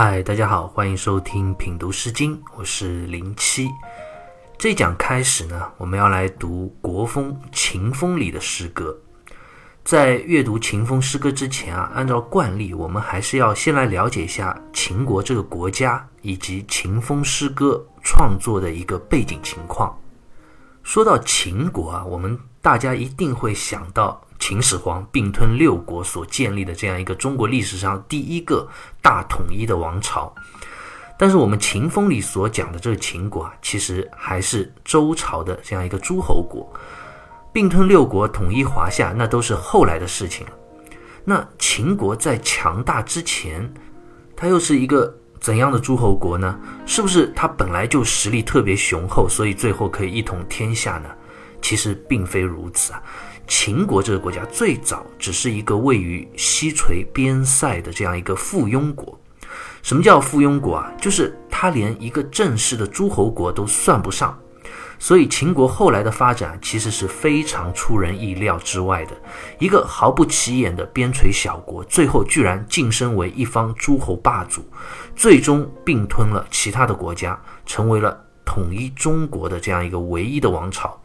嗨，大家好，欢迎收听品读诗经，我是零七。这一讲开始呢，我们要来读国风《秦风》里的诗歌。在阅读《秦风》诗歌之前啊，按照惯例，我们还是要先来了解一下秦国这个国家以及秦风诗歌创作的一个背景情况。说到秦国啊，我们大家一定会想到。秦始皇并吞六国所建立的这样一个中国历史上第一个大统一的王朝，但是我们秦风里所讲的这个秦国啊，其实还是周朝的这样一个诸侯国，并吞六国、统一华夏，那都是后来的事情了。那秦国在强大之前，它又是一个怎样的诸侯国呢？是不是它本来就实力特别雄厚，所以最后可以一统天下呢？其实并非如此啊。秦国这个国家最早只是一个位于西陲边塞的这样一个附庸国。什么叫附庸国啊？就是它连一个正式的诸侯国都算不上。所以秦国后来的发展其实是非常出人意料之外的。一个毫不起眼的边陲小国，最后居然晋升为一方诸侯霸主，最终并吞了其他的国家，成为了统一中国的这样一个唯一的王朝。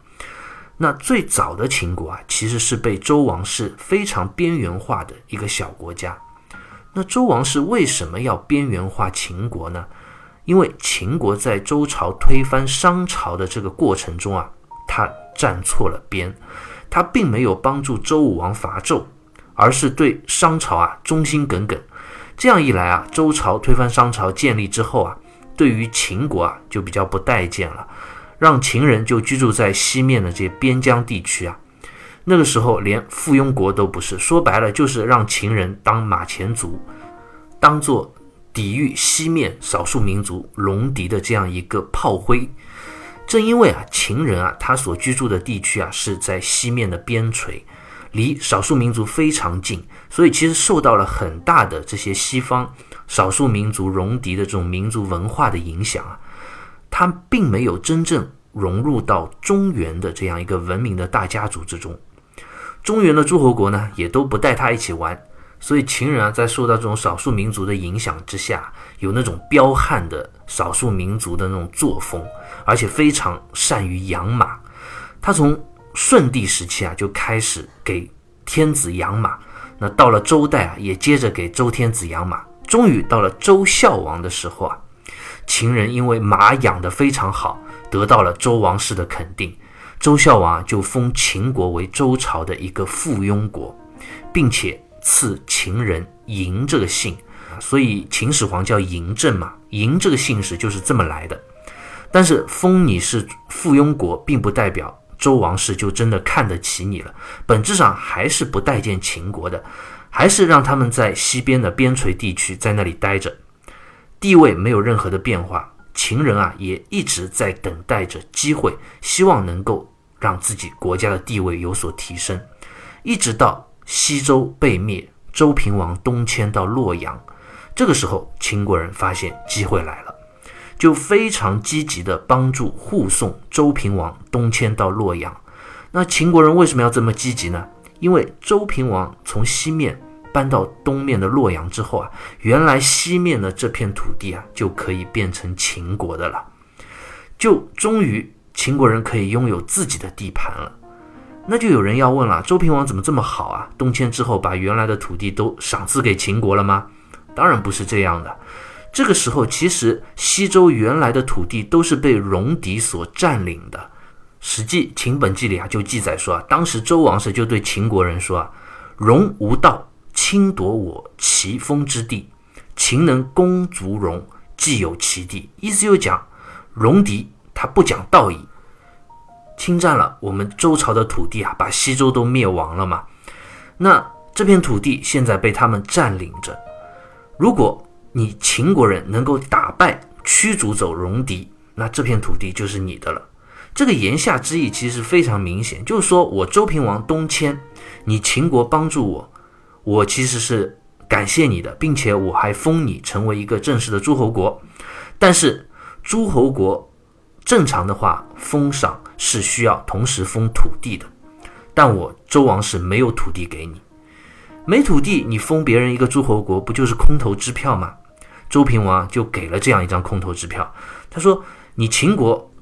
那最早的秦国啊，其实是被周王室非常边缘化的一个小国家。那周王室为什么要边缘化秦国呢？因为秦国在周朝推翻商朝的这个过程中啊，他站错了边，他并没有帮助周武王伐纣，而是对商朝啊忠心耿耿。这样一来啊，周朝推翻商朝建立之后啊，对于秦国啊就比较不待见了。让秦人就居住在西面的这些边疆地区啊，那个时候连附庸国都不是，说白了就是让秦人当马前卒，当做抵御西面少数民族戎狄的这样一个炮灰。正因为啊，秦人啊，他所居住的地区啊是在西面的边陲，离少数民族非常近，所以其实受到了很大的这些西方少数民族戎狄的这种民族文化的影响啊。他并没有真正融入到中原的这样一个文明的大家族之中，中原的诸侯国呢，也都不带他一起玩，所以秦人啊，在受到这种少数民族的影响之下，有那种彪悍的少数民族的那种作风，而且非常善于养马。他从舜帝时期啊，就开始给天子养马，那到了周代啊，也接着给周天子养马，终于到了周孝王的时候啊。秦人因为马养得非常好，得到了周王室的肯定，周孝王就封秦国为周朝的一个附庸国，并且赐秦人嬴这个姓，所以秦始皇叫嬴政嘛，嬴这个姓氏就是这么来的。但是封你是附庸国，并不代表周王室就真的看得起你了，本质上还是不待见秦国的，还是让他们在西边的边陲地区在那里待着。地位没有任何的变化，秦人啊也一直在等待着机会，希望能够让自己国家的地位有所提升，一直到西周被灭，周平王东迁到洛阳，这个时候秦国人发现机会来了，就非常积极的帮助护送周平王东迁到洛阳。那秦国人为什么要这么积极呢？因为周平王从西面。搬到东面的洛阳之后啊，原来西面的这片土地啊就可以变成秦国的了，就终于秦国人可以拥有自己的地盘了。那就有人要问了：周平王怎么这么好啊？东迁之后把原来的土地都赏赐给秦国了吗？当然不是这样的。这个时候其实西周原来的土地都是被戎狄所占领的。《史记·秦本纪》里啊就记载说啊，当时周王室就对秦国人说啊：“戎无道。”侵夺我其封之地，秦能攻卒戎，既有其地。意思就讲，戎狄他不讲道义，侵占了我们周朝的土地啊，把西周都灭亡了嘛。那这片土地现在被他们占领着，如果你秦国人能够打败、驱逐走戎狄，那这片土地就是你的了。这个言下之意其实非常明显，就是说我周平王东迁，你秦国帮助我。我其实是感谢你的，并且我还封你成为一个正式的诸侯国。但是诸侯国正常的话，封赏是需要同时封土地的。但我周王室没有土地给你，没土地，你封别人一个诸侯国，不就是空头支票吗？周平王就给了这样一张空头支票，他说：“你秦国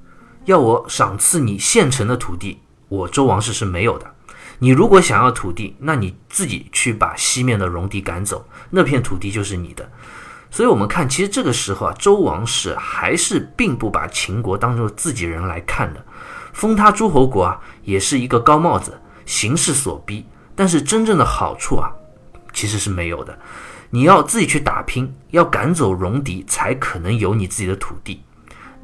要我赏赐你现成的土地，我周王室是没有的。你如果想要土地，那你自己去把西面的戎狄赶走，那片土地就是你的。”所以，我们看，其实这个时候啊，周王室还是并不把秦国当做自己人来看的，封他诸侯国啊，也是一个高帽子，形势所逼。但是真正的好处啊，其实是没有的。你要自己去打拼，要赶走戎狄，才可能有你自己的土地。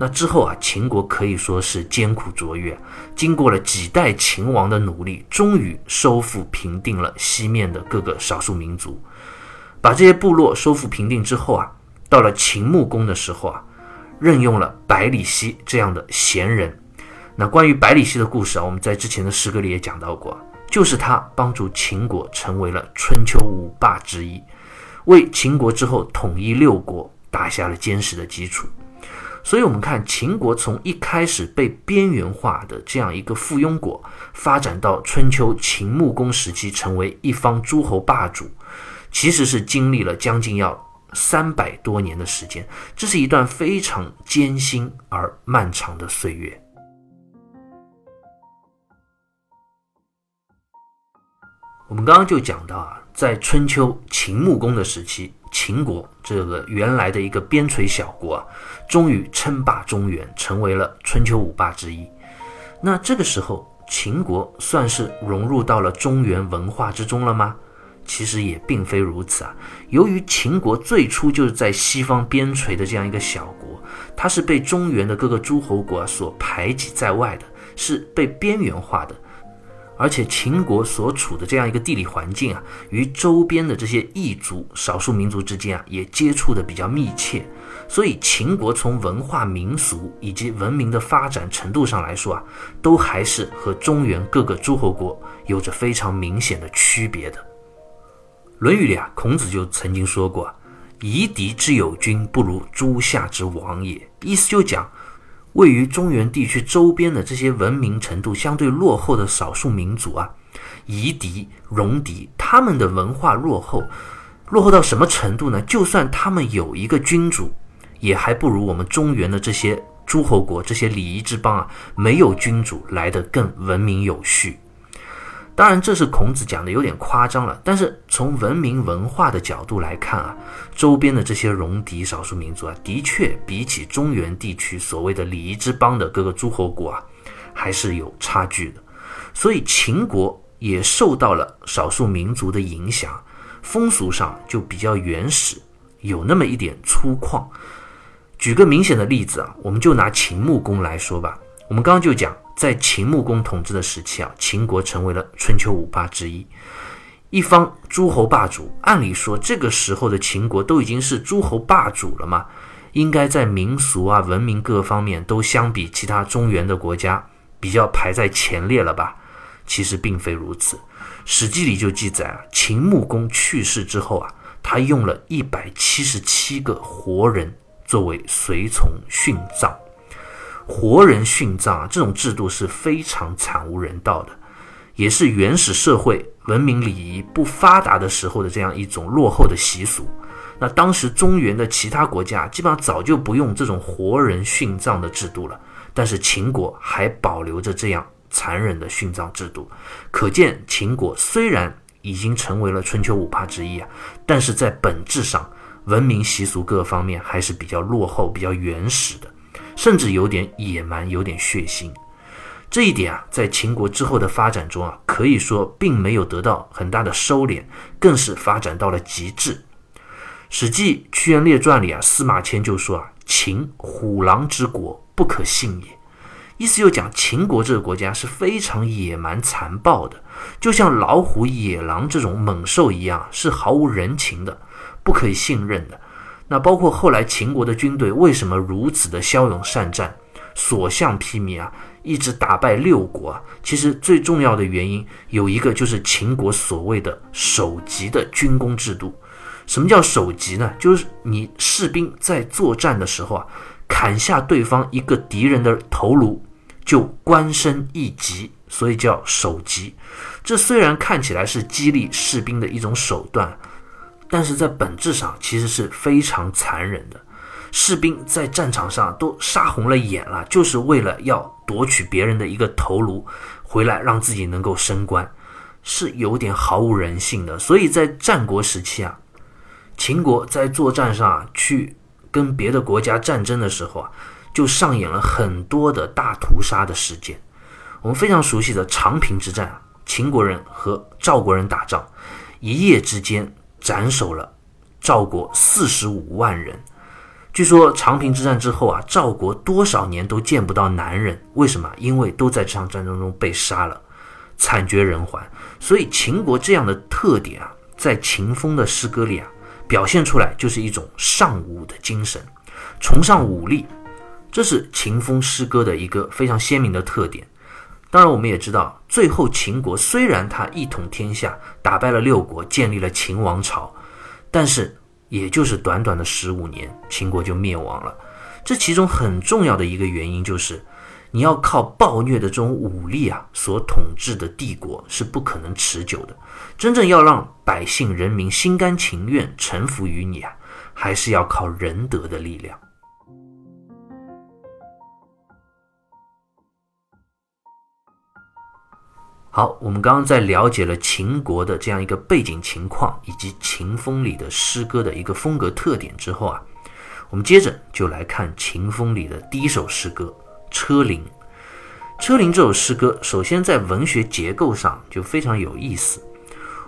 那之后啊，秦国可以说是艰苦卓越，经过了几代秦王的努力，终于收复平定了西面的各个少数民族。把这些部落收复平定之后啊，到了秦穆公的时候啊，任用了百里奚这样的贤人。那关于百里奚的故事啊，我们在之前的诗歌里也讲到过，就是他帮助秦国成为了春秋五霸之一，为秦国之后统一六国打下了坚实的基础。所以，我们看秦国从一开始被边缘化的这样一个附庸国，发展到春秋秦穆公时期成为一方诸侯霸主。其实是经历了将近要三百多年的时间，这是一段非常艰辛而漫长的岁月。我们刚刚就讲到啊，在春秋秦穆公的时期，秦国这个原来的一个边陲小国啊，终于称霸中原，成为了春秋五霸之一。那这个时候，秦国算是融入到了中原文化之中了吗？其实也并非如此啊。由于秦国最初就是在西方边陲的这样一个小国，它是被中原的各个诸侯国所排挤在外的，是被边缘化的。而且秦国所处的这样一个地理环境啊，与周边的这些异族、少数民族之间啊，也接触的比较密切。所以秦国从文化、民俗以及文明的发展程度上来说啊，都还是和中原各个诸侯国有着非常明显的区别的。《论语》里啊，孔子就曾经说过：“夷狄之有君，不如诸夏之王也。”意思就讲，位于中原地区周边的这些文明程度相对落后的少数民族啊，夷狄、戎狄，他们的文化落后，落后到什么程度呢？就算他们有一个君主，也还不如我们中原的这些诸侯国、这些礼仪之邦啊，没有君主来的更文明有序。当然，这是孔子讲的有点夸张了。但是从文明文化的角度来看啊，周边的这些戎狄少数民族啊，的确比起中原地区所谓的礼仪之邦的各个诸侯国啊，还是有差距的。所以秦国也受到了少数民族的影响，风俗上就比较原始，有那么一点粗犷。举个明显的例子啊，我们就拿秦穆公来说吧。我们刚刚就讲。在秦穆公统治的时期啊，秦国成为了春秋五霸之一，一方诸侯霸主。按理说，这个时候的秦国都已经是诸侯霸主了嘛，应该在民俗啊、文明各方面都相比其他中原的国家比较排在前列了吧？其实并非如此，《史记》里就记载啊，秦穆公去世之后啊，他用了一百七十七个活人作为随从殉葬。活人殉葬啊，这种制度是非常惨无人道的，也是原始社会文明礼仪不发达的时候的这样一种落后的习俗。那当时中原的其他国家基本上早就不用这种活人殉葬的制度了，但是秦国还保留着这样残忍的殉葬制度，可见秦国虽然已经成为了春秋五霸之一啊，但是在本质上文明习俗各方面还是比较落后、比较原始的。甚至有点野蛮，有点血腥。这一点啊，在秦国之后的发展中啊，可以说并没有得到很大的收敛，更是发展到了极致。《史记·屈原列传》里啊，司马迁就说啊：“秦虎狼之国，不可信也。”意思就讲秦国这个国家是非常野蛮残暴的，就像老虎、野狼这种猛兽一样，是毫无人情的，不可以信任的。那包括后来秦国的军队为什么如此的骁勇善战、所向披靡啊，一直打败六国啊？其实最重要的原因有一个，就是秦国所谓的首级的军功制度。什么叫首级呢？就是你士兵在作战的时候啊，砍下对方一个敌人的头颅，就官升一级，所以叫首级。这虽然看起来是激励士兵的一种手段。但是在本质上其实是非常残忍的。士兵在战场上都杀红了眼了，就是为了要夺取别人的一个头颅回来，让自己能够升官，是有点毫无人性的。所以在战国时期啊，秦国在作战上去跟别的国家战争的时候啊，就上演了很多的大屠杀的事件。我们非常熟悉的长平之战，秦国人和赵国人打仗，一夜之间斩首了赵国四十五万人。据说长平之战之后啊，赵国多少年都见不到男人，为什么？因为都在这场战争中被杀了，惨绝人寰。所以秦国这样的特点啊，在秦风的诗歌里啊，表现出来就是一种尚武的精神，崇尚武力，这是秦风诗歌的一个非常鲜明的特点。当然，我们也知道，最后秦国虽然他一统天下，打败了六国，建立了秦王朝，但是。也就是短短的十五年，秦国就灭亡了。这其中很重要的一个原因就是，你要靠暴虐的这种武力啊，所统治的帝国是不可能持久的。真正要让百姓人民心甘情愿臣服于你啊，还是要靠仁德的力量。好，我们刚刚在了解了秦国的这样一个背景情况，以及秦风里的诗歌的一个风格特点之后啊，我们接着就来看秦风里的第一首诗歌《车铃》。《车铃》这首诗歌，首先在文学结构上就非常有意思。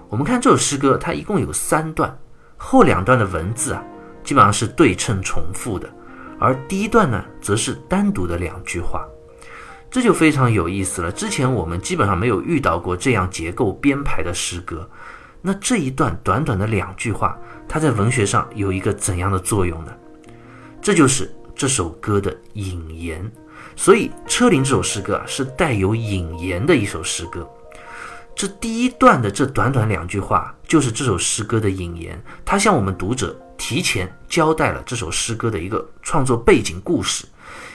我们看这首诗歌，它一共有三段，后两段的文字啊，基本上是对称重复的，而第一段呢，则是单独的两句话。这就非常有意思了。之前我们基本上没有遇到过这样结构编排的诗歌。那这一段短短的两句话，它在文学上有一个怎样的作用呢？这就是这首歌的引言。所以《车铃》这首诗歌啊，是带有引言的一首诗歌。这第一段的这短短两句话，就是这首诗歌的引言。它向我们读者提前交代了这首诗歌的一个创作背景故事。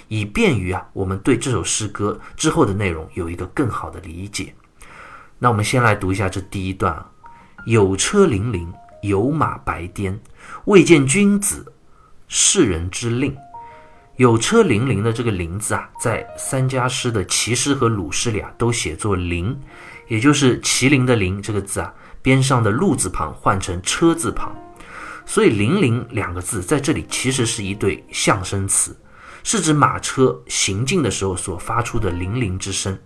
以便于啊，我们对这首诗歌之后的内容有一个更好的理解。那我们先来读一下这第一段啊：有车辚辚，有马白颠，未见君子，世人之令。有车辚辚的这个“辚”字啊，在三家诗的齐诗和鲁诗里啊，都写作“辚”，也就是麒麟的“麟”这个字啊，边上的“鹿”字旁换成车字旁，所以“辚辚”两个字在这里其实是一对象声词。是指马车行进的时候所发出的铃铃之声。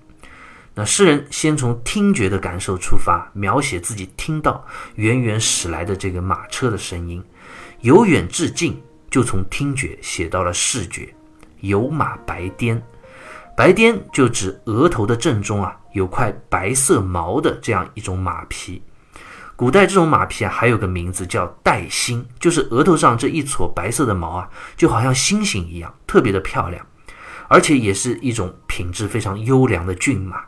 那诗人先从听觉的感受出发，描写自己听到远远驶来的这个马车的声音，由远至近，就从听觉写到了视觉。有马白颠，白颠就指额头的正中啊有块白色毛的这样一种马皮。古代这种马匹啊，还有个名字叫带星，就是额头上这一撮白色的毛啊，就好像星星一样，特别的漂亮，而且也是一种品质非常优良的骏马。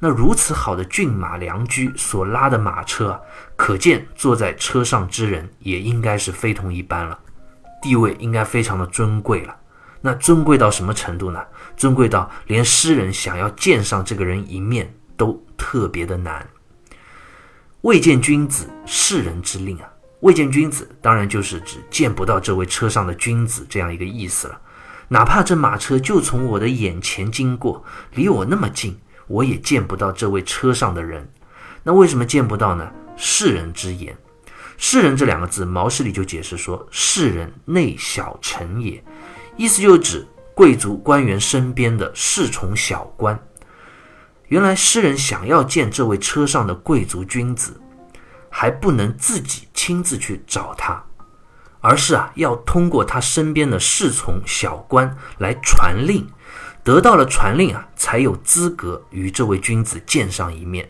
那如此好的骏马良驹所拉的马车，可见坐在车上之人也应该是非同一般了，地位应该非常的尊贵了。那尊贵到什么程度呢？尊贵到连诗人想要见上这个人一面都特别的难。未见君子，世人之令啊！未见君子，当然就是指见不到这位车上的君子这样一个意思了。哪怕这马车就从我的眼前经过，离我那么近，我也见不到这位车上的人。那为什么见不到呢？世人之言，世人这两个字，毛诗里就解释说，世人内小臣也，意思就指贵族官员身边的侍从小官。原来诗人想要见这位车上的贵族君子，还不能自己亲自去找他，而是啊要通过他身边的侍从小官来传令，得到了传令啊，才有资格与这位君子见上一面。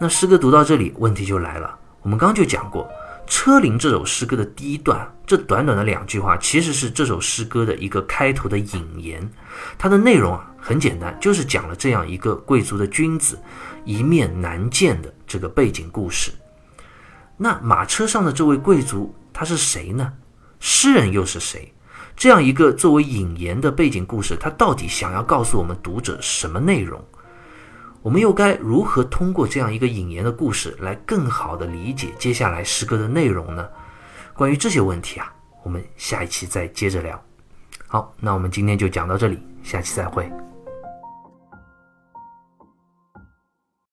那诗歌读到这里，问题就来了。我们刚刚就讲过，《车铃》这首诗歌的第一段，这短短的两句话，其实是这首诗歌的一个开头的引言，它的内容啊。很简单，就是讲了这样一个贵族的君子一面难见的这个背景故事。那马车上的这位贵族他是谁呢？诗人又是谁？这样一个作为引言的背景故事，他到底想要告诉我们读者什么内容？我们又该如何通过这样一个引言的故事来更好的理解接下来诗歌的内容呢？关于这些问题啊，我们下一期再接着聊。好，那我们今天就讲到这里，下期再会。